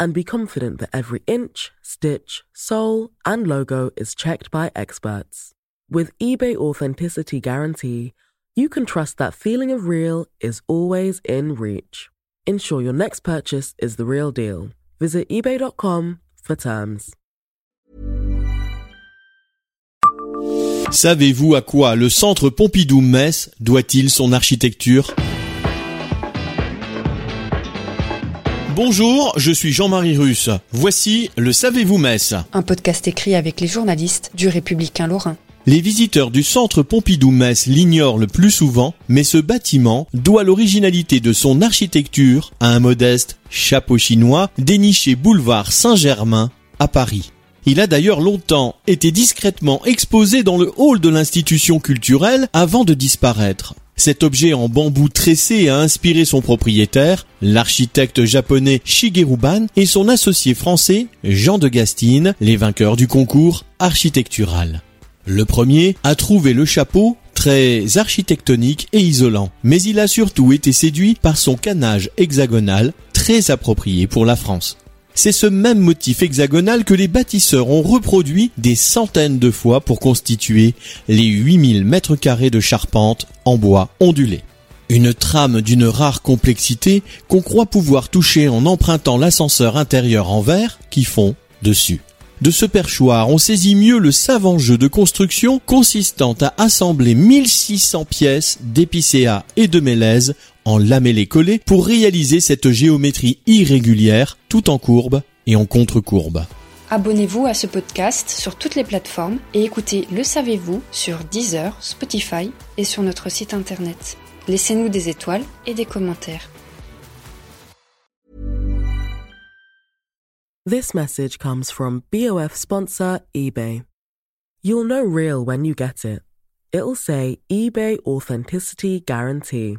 and be confident that every inch, stitch, sole, and logo is checked by experts. With eBay Authenticity Guarantee, you can trust that feeling of real is always in reach. Ensure your next purchase is the real deal. Visit eBay.com for terms. Savez-vous à quoi le centre Pompidou-Metz doit-il son architecture Bonjour, je suis Jean-Marie Russe. Voici le Savez-vous Metz Un podcast écrit avec les journalistes du Républicain Lorrain. Les visiteurs du centre Pompidou-Metz l'ignorent le plus souvent, mais ce bâtiment doit l'originalité de son architecture à un modeste chapeau chinois déniché boulevard Saint-Germain à Paris. Il a d'ailleurs longtemps été discrètement exposé dans le hall de l'institution culturelle avant de disparaître. Cet objet en bambou tressé a inspiré son propriétaire, l'architecte japonais Shigeru Ban et son associé français Jean de Gastine, les vainqueurs du concours architectural. Le premier a trouvé le chapeau très architectonique et isolant, mais il a surtout été séduit par son canage hexagonal très approprié pour la France. C'est ce même motif hexagonal que les bâtisseurs ont reproduit des centaines de fois pour constituer les 8000 mètres carrés de charpente en bois ondulé. Une trame d'une rare complexité qu'on croit pouvoir toucher en empruntant l'ascenseur intérieur en verre qui fond dessus. De ce perchoir, on saisit mieux le savant jeu de construction consistant à assembler 1600 pièces d'épicéa et de mélèze en lamellé collé pour réaliser cette géométrie irrégulière tout en courbe et en contre-courbe. Abonnez-vous à ce podcast sur toutes les plateformes et écoutez Le Savez-vous sur Deezer, Spotify et sur notre site internet. Laissez-nous des étoiles et des commentaires. This message comes from BOF sponsor eBay. You'll know real when you get it. It'll say eBay Authenticity Guarantee.